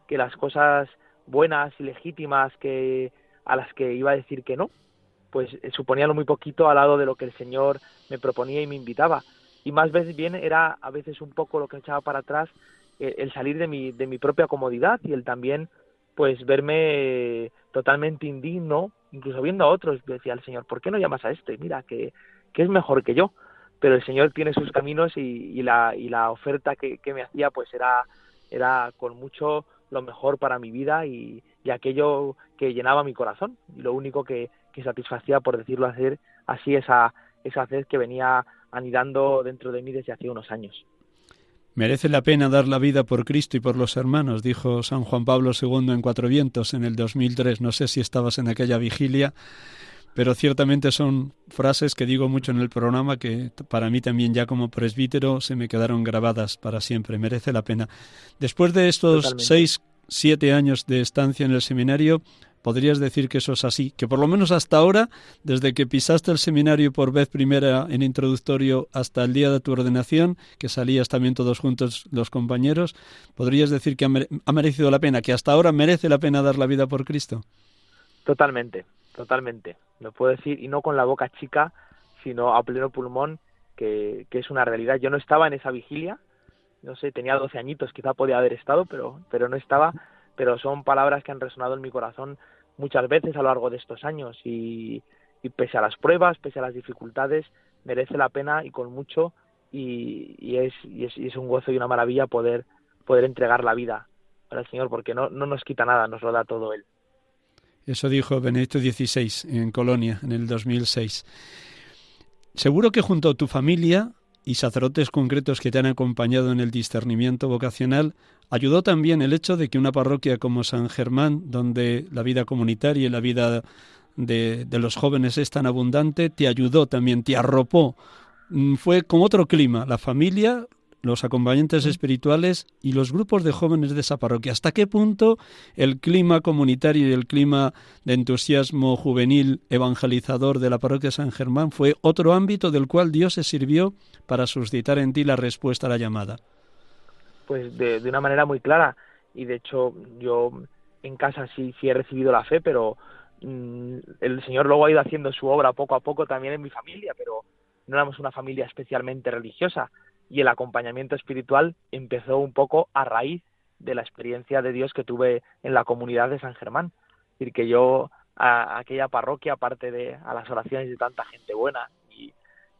que las cosas buenas y legítimas que a las que iba a decir que no, pues eh, suponían muy poquito al lado de lo que el Señor me proponía y me invitaba. Y más veces bien era a veces un poco lo que echaba para atrás el, salir de mi, de mi propia comodidad y el también pues verme totalmente indigno, incluso viendo a otros, decía el Señor, ¿por qué no llamas a este? Mira, que, que es mejor que yo. Pero el Señor tiene sus caminos y, y la, y la oferta que, que, me hacía pues era, era con mucho lo mejor para mi vida y, y aquello que llenaba mi corazón. Y lo único que, que satisfacía, por decirlo así, así esa, esa sed que venía anidando dentro de mí desde hace unos años. Merece la pena dar la vida por Cristo y por los hermanos, dijo San Juan Pablo II en Cuatro Vientos en el 2003. No sé si estabas en aquella vigilia, pero ciertamente son frases que digo mucho en el programa que para mí también ya como presbítero se me quedaron grabadas para siempre. Merece la pena. Después de estos Totalmente. seis, siete años de estancia en el seminario, podrías decir que eso es así, que por lo menos hasta ahora, desde que pisaste el seminario por vez primera en introductorio hasta el día de tu ordenación, que salías también todos juntos los compañeros, podrías decir que ha merecido la pena, que hasta ahora merece la pena dar la vida por Cristo. Totalmente, totalmente. Lo puedo decir, y no con la boca chica, sino a pleno pulmón, que, que es una realidad. Yo no estaba en esa vigilia, no sé, tenía 12 añitos, quizá podía haber estado, pero, pero no estaba pero son palabras que han resonado en mi corazón muchas veces a lo largo de estos años y, pese a las pruebas, pese a las dificultades, merece la pena y con mucho y, y, es, y, es, y es un gozo y una maravilla poder, poder entregar la vida para el Señor porque no, no nos quita nada, nos lo da todo Él. Eso dijo Benedicto XVI en Colonia en el 2006. Seguro que junto a tu familia y sacerdotes concretos que te han acompañado en el discernimiento vocacional, ayudó también el hecho de que una parroquia como San Germán, donde la vida comunitaria y la vida de, los jóvenes es tan abundante, te ayudó también, te arropó. Mm, fue como otro clima, la familia, los acompañantes espirituales y los grupos de jóvenes de esa parroquia. ¿Hasta qué punto el clima comunitario y el clima de entusiasmo juvenil evangelizador de la parroquia San Germán fue otro ámbito del cual Dios se sirvió para suscitar en ti la respuesta a la llamada? Pues de, de una manera muy clara. Y de hecho yo en casa sí, sí he recibido la fe, pero mmm, el Señor luego ha ido haciendo su obra poco a poco también en mi familia, pero no éramos una familia especialmente religiosa y el acompañamiento espiritual empezó un poco a raíz de la experiencia de Dios que tuve en la comunidad de San Germán. Es decir, que yo a, aquella parroquia, aparte de a las oraciones de tanta gente buena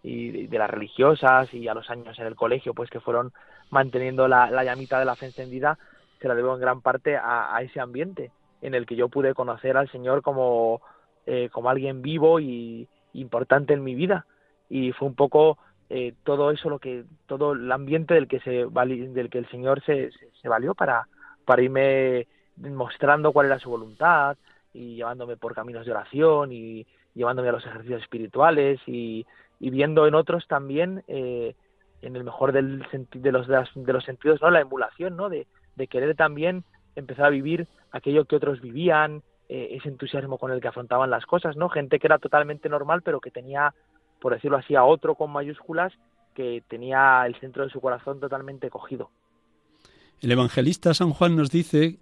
y, de las religiosas y a los años en el colegio, pues que fueron manteniendo la, la llamita de la fe encendida, se la debo en gran parte a, a, ese ambiente en el que yo pude conocer al Señor como, eh, como alguien vivo y importante en mi vida. Y fue un poco eh, todo eso lo que todo el ambiente del que se del que el señor se, se, valió para para irme mostrando cuál era su voluntad y llevándome por caminos de oración y llevándome a los ejercicios espirituales y, y viendo en otros también eh, en el mejor del de los de, los sentidos no la emulación no de, de querer también empezar a vivir aquello que otros vivían eh, ese entusiasmo con el que afrontaban las cosas no gente que era totalmente normal pero que tenía por decirlo así, a otro con mayúsculas que tenía el centro de su corazón totalmente cogido. El evangelista San Juan nos dice,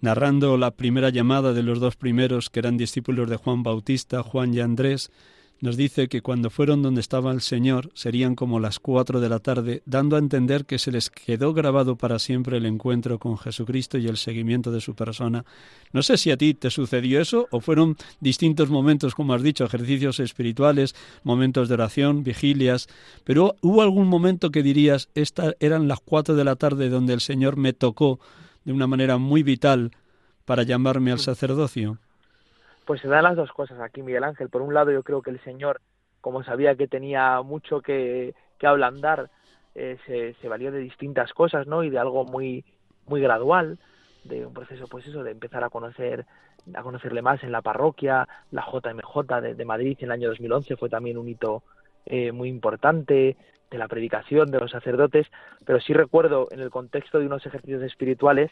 narrando la primera llamada de los dos primeros que eran discípulos de Juan Bautista, Juan y Andrés, nos dice que cuando fueron donde estaba el Señor serían como las cuatro de la tarde, dando a entender que se les quedó grabado para siempre el encuentro con Jesucristo y el seguimiento de su persona. No sé si a ti te sucedió eso o fueron distintos momentos, como has dicho, ejercicios espirituales, momentos de oración, vigilias, pero hubo algún momento que dirías, esta eran las cuatro de la tarde donde el Señor me tocó de una manera muy vital para llamarme al sacerdocio pues se dan las dos cosas aquí, Miguel Ángel. Por un lado, yo creo que el Señor, como sabía que tenía mucho que, que ablandar, eh, se, se valió de distintas cosas, ¿no? Y de algo muy, muy gradual, de un proceso, pues eso, de empezar a conocer a conocerle más en la parroquia, la JMJ de, de Madrid en el año 2011 fue también un hito eh, muy importante, de la predicación de los sacerdotes, pero sí recuerdo en el contexto de unos ejercicios espirituales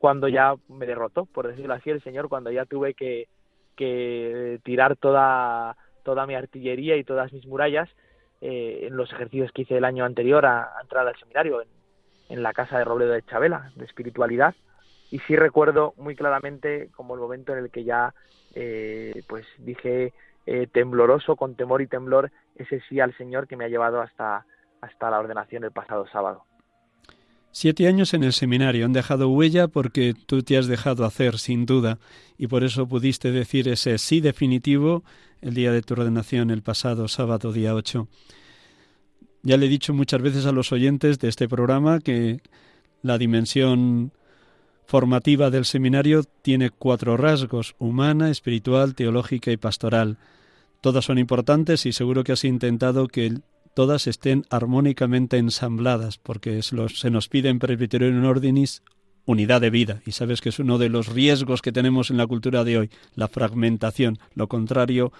cuando ya me derrotó, por decirlo así, el Señor, cuando ya tuve que, que tirar toda, toda mi artillería y todas mis murallas eh, en los ejercicios que hice el año anterior a, entrar al seminario en, en, la casa de Robledo de Chabela, de espiritualidad, y sí recuerdo muy claramente como el momento en el que ya eh, pues dije eh, tembloroso, con temor y temblor, ese sí al Señor que me ha llevado hasta, hasta la ordenación el pasado sábado. Siete años en el seminario han dejado huella porque tú te has dejado hacer, sin duda, y por eso pudiste decir ese sí definitivo el día de tu ordenación, el pasado sábado, día 8. Ya le he dicho muchas veces a los oyentes de este programa que la dimensión formativa del seminario tiene cuatro rasgos, humana, espiritual, teológica y pastoral. Todas son importantes y seguro que has intentado que todas estén armónicamente ensambladas, porque se nos pide en Presbyterium Ordinis unidad de vida, y sabes que es uno de los riesgos que tenemos en la cultura de hoy, la fragmentación, lo contrario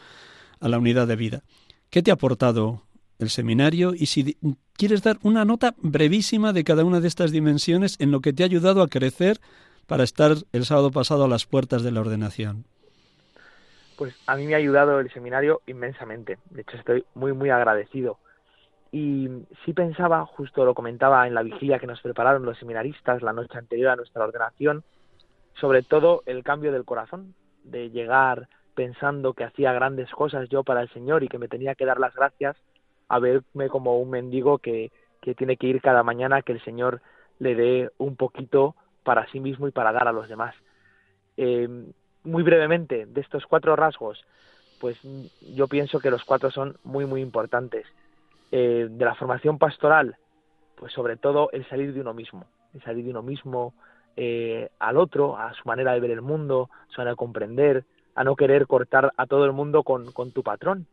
a la unidad de vida. ¿Qué te ha aportado el seminario? Y si quieres dar una nota brevísima de cada una de estas dimensiones en lo que te ha ayudado a crecer para estar el sábado pasado a las puertas de la ordenación. Pues a mí me ha ayudado el seminario inmensamente. De hecho, estoy muy, muy agradecido. Y sí pensaba, justo lo comentaba en la vigilia que nos prepararon los seminaristas la noche anterior a nuestra ordenación, sobre todo el cambio del corazón, de llegar pensando que hacía grandes cosas yo para el Señor y que me tenía que dar las gracias, a verme como un mendigo que, tiene que ir cada mañana que el Señor le dé un poquito para sí mismo y para dar a los demás. Eh, muy brevemente, de estos cuatro rasgos, pues yo pienso que los cuatro son muy, muy importantes. Eh, de la formación pastoral, pues sobre todo el salir de uno mismo, el salir de uno mismo eh, al otro, a su manera de ver el mundo, a su manera de comprender, a no querer cortar a todo el mundo con, tu patrón.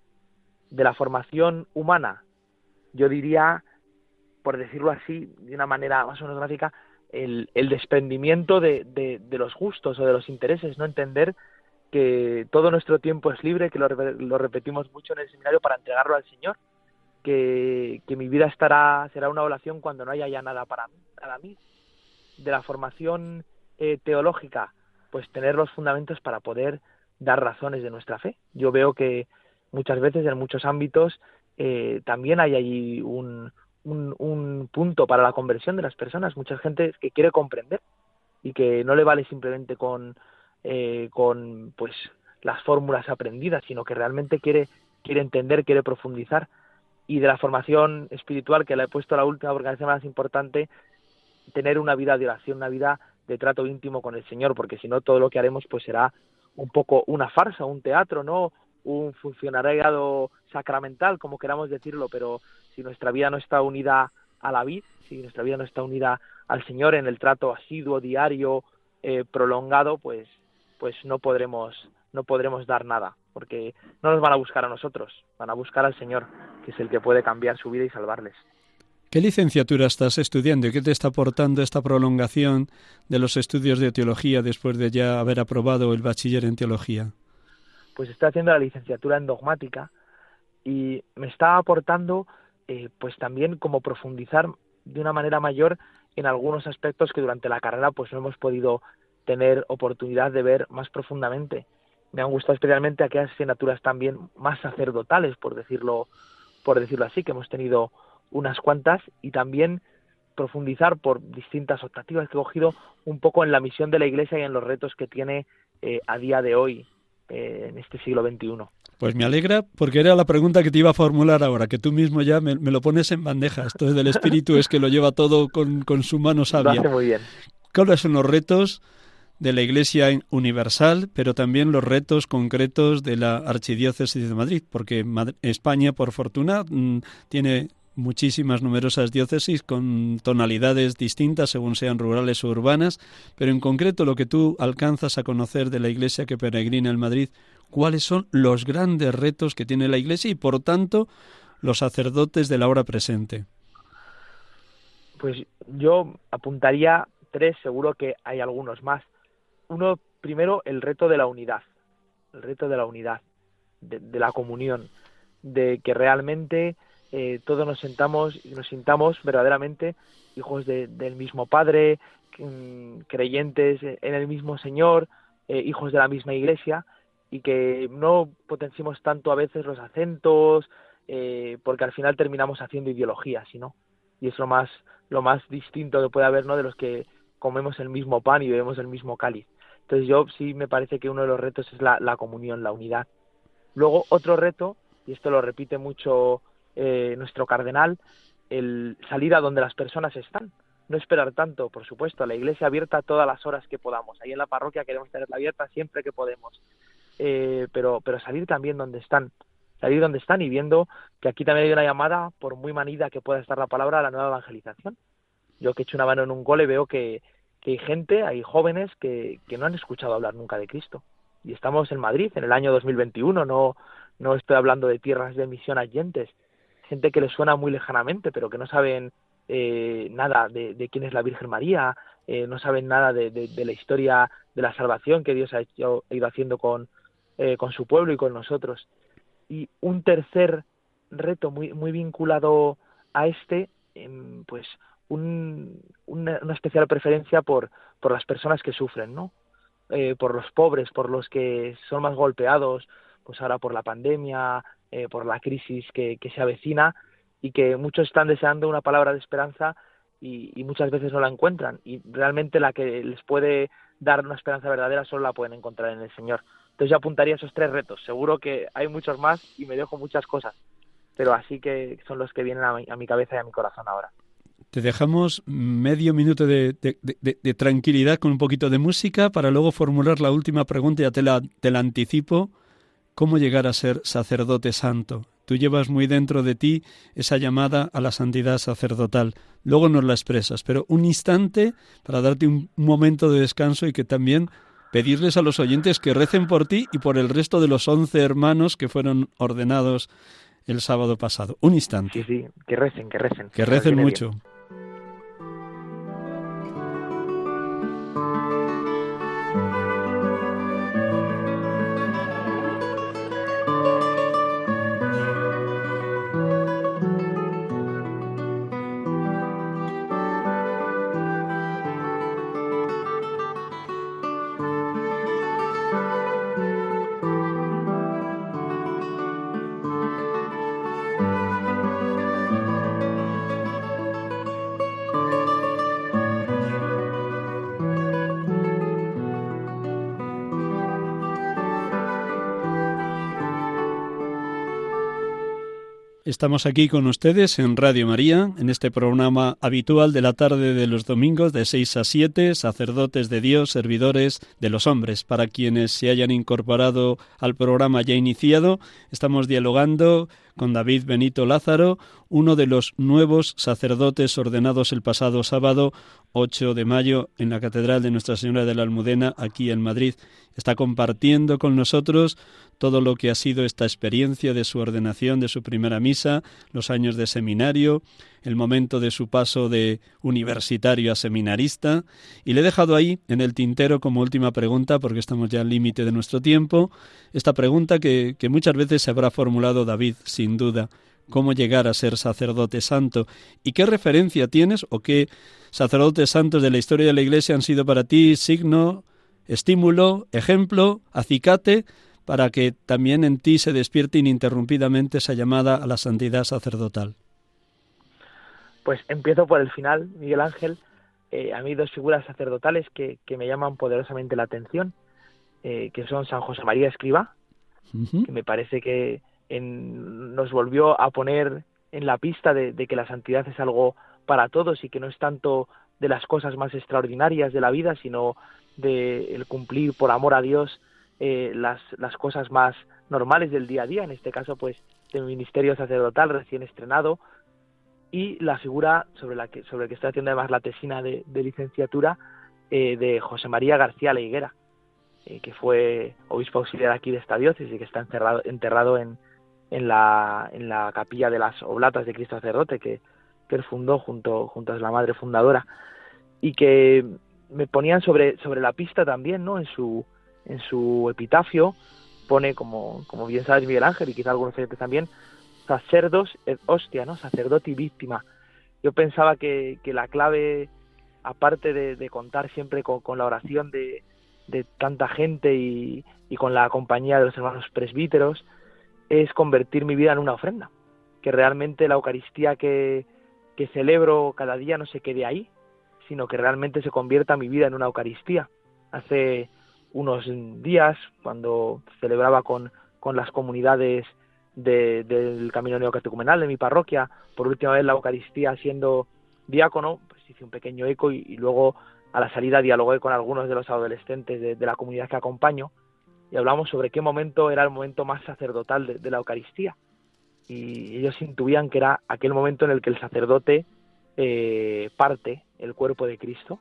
De la formación humana, yo diría, por decirlo así, de una manera más o menos gráfica, el, el desprendimiento de, de, de, los gustos o de los intereses, no entender que todo nuestro tiempo es libre, que lo, lo repetimos mucho en el seminario para entregarlo al Señor que, mi vida estará será una oración cuando no haya ya nada para mí, mí. De la formación eh, teológica, pues tener los fundamentos para poder dar razones de nuestra fe. Yo veo que muchas veces en muchos ámbitos eh, también hay allí un, un, punto para la conversión de las personas. Mucha gente que quiere comprender y que no le vale simplemente con, eh, con pues las fórmulas aprendidas, sino que realmente quiere, quiere entender, quiere profundizar y de la formación espiritual que le he puesto la última porque es más importante tener una vida de oración, una vida de trato íntimo con el Señor, porque si no todo lo que haremos pues será un poco una farsa, un teatro, no un funcionariado sacramental, como queramos decirlo, pero si nuestra vida no está unida a la vida, si nuestra vida no está unida al Señor en el trato asiduo, diario, eh, prolongado, pues pues no podremos no podremos dar nada, porque no nos van a buscar a nosotros, van a buscar al Señor, que es el que puede cambiar su vida y salvarles. ¿Qué licenciatura estás estudiando y qué te está aportando esta prolongación de los estudios de teología después de ya haber aprobado el bachiller en teología? Pues estoy haciendo la licenciatura en dogmática y me está aportando eh, pues también como profundizar de una manera mayor en algunos aspectos que durante la carrera pues no hemos podido tener oportunidad de ver más profundamente me han gustado especialmente aquellas asignaturas también más sacerdotales, por decirlo, por decirlo así, que hemos tenido unas cuantas y también profundizar por distintas optativas que he cogido un poco en la misión de la Iglesia y en los retos que tiene eh, a día de hoy eh, en este siglo XXI. Pues me alegra porque era la pregunta que te iba a formular ahora, que tú mismo ya me, lo pones en bandeja. Esto del Espíritu es que lo lleva todo con, con su mano sabia. Lo hace muy bien. ¿Cuáles son los retos de la Iglesia universal, pero también los retos concretos de la Archidiócesis de Madrid, porque España, por fortuna, mm, tiene muchísimas numerosas diócesis con tonalidades distintas según sean rurales o urbanas, pero en concreto lo que tú alcanzas a conocer de la Iglesia que peregrina en Madrid, cuáles son los grandes retos que tiene la Iglesia y por tanto los sacerdotes de la hora presente. Pues yo apuntaría tres, seguro que hay algunos más uno, primero, el reto de la unidad, el reto de la unidad, de, la comunión, de que realmente eh, todos nos sentamos y nos sintamos verdaderamente hijos del mismo Padre, mm, creyentes en el mismo Señor, eh, hijos de la misma Iglesia, y que no potenciemos tanto a veces los acentos, eh, porque al final terminamos haciendo ideologías, ¿no? Y es lo más, lo más distinto que puede haber, ¿no? De los que comemos el mismo pan y bebemos el mismo cáliz. Entonces yo sí me parece que uno de los retos es la, comunión, la unidad. Luego otro reto, y esto lo repite mucho eh, nuestro cardenal, el salir a donde las personas están. No esperar tanto, por supuesto, la iglesia abierta todas las horas que podamos. Ahí en la parroquia queremos tenerla abierta siempre que podemos. Eh, pero, pero salir también donde están, salir donde están y viendo que aquí también hay una llamada, por muy manida que pueda estar la palabra, a la nueva evangelización. Yo que he hecho una mano en un gole veo que, que hay gente, hay jóvenes que, que no han escuchado hablar nunca de Cristo. Y estamos en Madrid en el año 2021, no, no estoy hablando de tierras de misión allentes, gente que les suena muy lejanamente, pero que no saben eh, nada de, quién es la Virgen María, eh, no saben nada de, de, la historia de la salvación que Dios ha, hecho, ido haciendo con, eh, con su pueblo y con nosotros. Y un tercer reto muy, muy vinculado a este, em, pues un, una, especial preferencia por, por las personas que sufren, ¿no? Eh, por los pobres, por los que son más golpeados, pues ahora por la pandemia, eh, por la crisis que, se avecina y que muchos están deseando una palabra de esperanza y, muchas veces no la encuentran y realmente la que les puede dar una esperanza verdadera solo la pueden encontrar en el Señor. Entonces yo apuntaría esos tres retos. Seguro que hay muchos más y me dejo muchas cosas, pero así que son los que vienen a mi, a mi cabeza y a mi corazón ahora. Te dejamos medio minuto de, de, de, de, tranquilidad con un poquito de música para luego formular la última pregunta, ya te la, te la anticipo. ¿Cómo llegar a ser sacerdote santo? Tú llevas muy dentro de ti esa llamada a la santidad sacerdotal. Luego nos la expresas, pero un instante para darte un momento de descanso y que también pedirles a los oyentes que recen por ti y por el resto de los once hermanos que fueron ordenados el sábado pasado. Un instante. Sí, sí, que recen, que recen. Que recen mucho. Bien. Estamos aquí con ustedes en Radio María, en este programa habitual de la tarde de los domingos de 6 a 7, sacerdotes de Dios, servidores de los hombres. Para quienes se hayan incorporado al programa ya iniciado, estamos dialogando con David Benito Lázaro, uno de los nuevos sacerdotes ordenados el pasado sábado 8 de mayo en la Catedral de Nuestra Señora de la Almudena, aquí en Madrid. Está compartiendo con nosotros todo lo que ha sido esta experiencia de su ordenación, de su primera misa, los años de seminario, el momento de su paso de universitario a seminarista, y le he dejado ahí en el tintero como última pregunta, porque estamos ya al límite de nuestro tiempo, esta pregunta que, que muchas veces se habrá formulado David, sin duda, cómo llegar a ser sacerdote santo y qué referencia tienes o qué sacerdotes santos de la historia de la Iglesia han sido para ti signo, estímulo, ejemplo, acicate para que también en ti se despierte ininterrumpidamente esa llamada a la santidad sacerdotal? Pues empiezo por el final, Miguel Ángel. Eh, a mí dos figuras sacerdotales que, que, me llaman poderosamente la atención, eh, que son San José María Escriba, uh -huh. que me parece que en, nos volvió a poner en la pista de, de, que la santidad es algo para todos y que no es tanto de las cosas más extraordinarias de la vida, sino de el cumplir por amor a Dios eh, las, las cosas más normales del día a día, en este caso pues de mi ministerio sacerdotal recién estrenado y la figura sobre la que sobre la que estoy haciendo además la tesina de, de licenciatura eh, de José María García Leiguera, eh, que fue obispo auxiliar aquí de esta diócesis y que está enterrado, enterrado en, en, la, en la capilla de las Oblatas de Cristo Sacerdote que, que él fundó junto, junto a la madre fundadora y que me ponían sobre, sobre la pista también, ¿no? En su, en su epitafio pone, como, como bien sabes Miguel Ángel y quizá algunos oyentes también, sacerdos et hostia, ¿no? Sacerdote y víctima. Yo pensaba que, que la clave, aparte de, de contar siempre con, con la oración de, de, tanta gente y, y, con la compañía de los hermanos presbíteros, es convertir mi vida en una ofrenda. que realmente la Eucaristía que, que celebro cada día no se quede ahí, sino que realmente se convierta mi vida en una Eucaristía. Hace unos días, cuando celebraba con, con las comunidades del Camino Neocatecumenal de mi parroquia, por última vez la Eucaristía siendo diácono, pues hice un pequeño eco y, luego a la salida dialogué con algunos de los adolescentes de, la comunidad que acompaño y hablamos sobre qué momento era el momento más sacerdotal de, la Eucaristía. Y ellos intuían que era aquel momento en el que el sacerdote eh, parte el cuerpo de Cristo.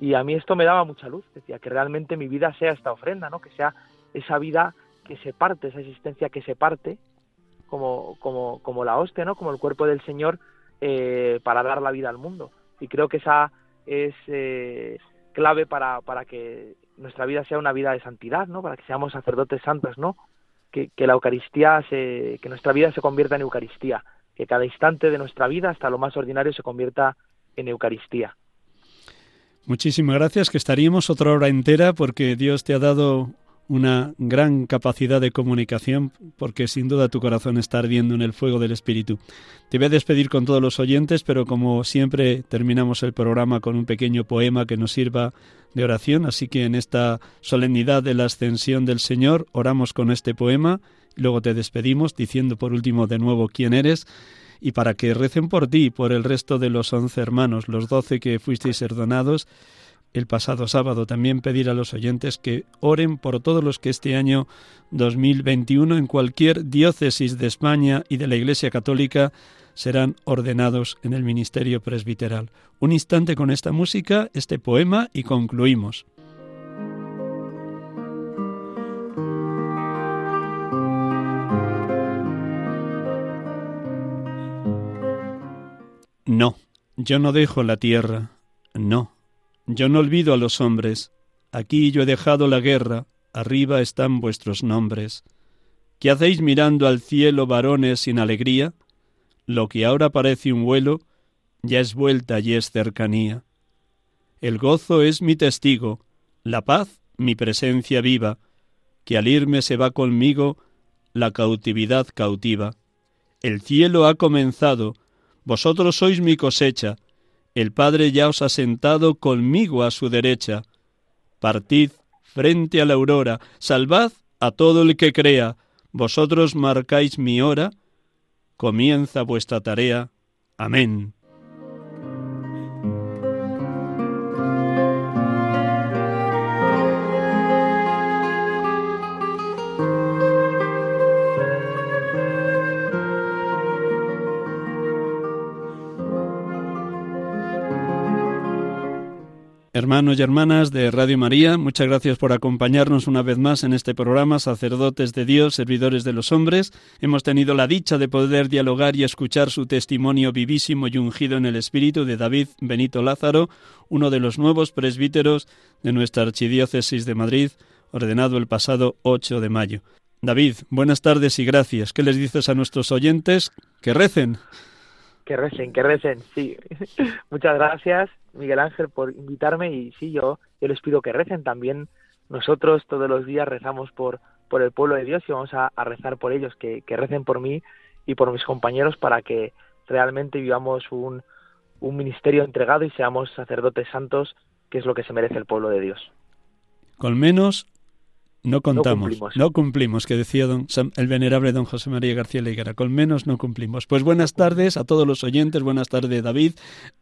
Y a mí esto me daba mucha luz, decía que realmente mi vida sea esta ofrenda, ¿no? que sea esa vida que se parte, esa existencia que se parte, como, como, como la hostia, ¿no? como el cuerpo del Señor, eh, para dar la vida al mundo. Y creo que esa es eh, clave para, para que nuestra vida sea una vida de santidad, ¿no? Para que seamos sacerdotes santos, ¿no? Que, que la Eucaristía, se, que nuestra vida se convierta en Eucaristía, que cada instante de nuestra vida, hasta lo más ordinario, se convierta en Eucaristía. Muchísimas gracias, que estaríamos otra hora entera porque Dios te ha dado una gran capacidad de comunicación porque sin duda tu corazón está ardiendo en el fuego del Espíritu. Te voy a despedir con todos los oyentes, pero como siempre terminamos el programa con un pequeño poema que nos sirva de oración, así que en esta solemnidad de la ascensión del Señor oramos con este poema, luego te despedimos diciendo por último de nuevo quién eres y para que recen por ti y por el resto de los once hermanos, los doce que fuisteis perdonados, el pasado sábado. También pedir a los oyentes que oren por todos los que este año 2021 en cualquier diócesis de España y de la Iglesia Católica serán ordenados en el ministerio presbiteral. Un instante con esta música, este poema y concluimos. No, yo no dejo la tierra, no, yo no olvido a los hombres, aquí yo he dejado la guerra, arriba están vuestros nombres. ¿Qué hacéis mirando al cielo, varones, sin alegría? Lo que ahora parece un vuelo, ya es vuelta y es cercanía. El gozo es mi testigo, la paz mi presencia viva, que al irme se va conmigo la cautividad cautiva. El cielo ha comenzado, vosotros sois mi cosecha, el Padre ya os ha sentado conmigo a su derecha. Partid frente a la aurora, salvad a todo el que crea, vosotros marcáis mi hora, comienza vuestra tarea. Amén. Hermanos y hermanas de Radio María, muchas gracias por acompañarnos una vez más en este programa Sacerdotes de Dios, Servidores de los Hombres. Hemos tenido la dicha de poder dialogar y escuchar su testimonio vivísimo y ungido en el Espíritu de David Benito Lázaro, uno de los nuevos presbíteros de nuestra Archidiócesis de Madrid, ordenado el pasado 8 de mayo. David, buenas tardes y gracias. ¿Qué les dices a nuestros oyentes? Que recen. Que recen, que recen, sí. Muchas gracias, Miguel Ángel, por invitarme y sí, yo, yo les pido que recen también. Nosotros todos los días rezamos por, por el pueblo de Dios y vamos a, rezar por ellos, que, que, recen por mí y por mis compañeros para que realmente vivamos un, un ministerio entregado y seamos sacerdotes santos, que es lo que se merece el pueblo de Dios. Con menos no contamos, no cumplimos. que decía don, el venerable don José María García Leguera. Con menos no cumplimos. Pues buenas tardes a todos los oyentes, buenas tardes David,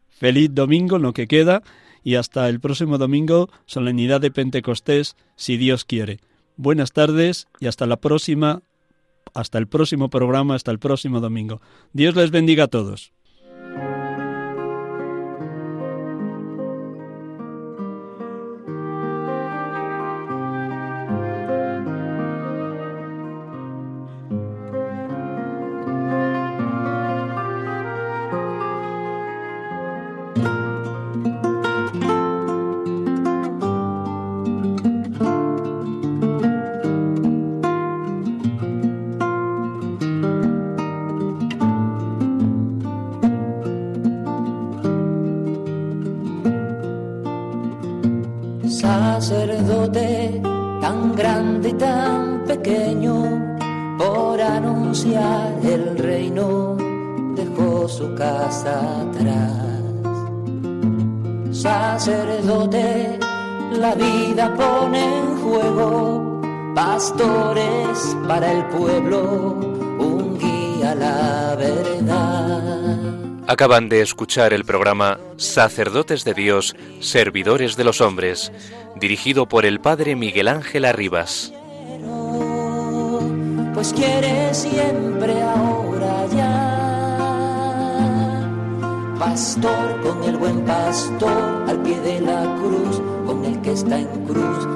feliz domingo, lo que queda, y hasta el próximo domingo, solemnidad de Pentecostés, si Dios quiere. Buenas tardes y hasta la próxima, hasta el próximo programa, hasta el próximo domingo. Dios les bendiga a todos. Acaban de escuchar el programa Sacerdotes de Dios, Servidores de los Hombres, dirigido por el Padre Miguel Ángel Arribas. Pues quiere siempre ahora ya. Pastor con el buen pastor al pie de la cruz, con el que está en cruz,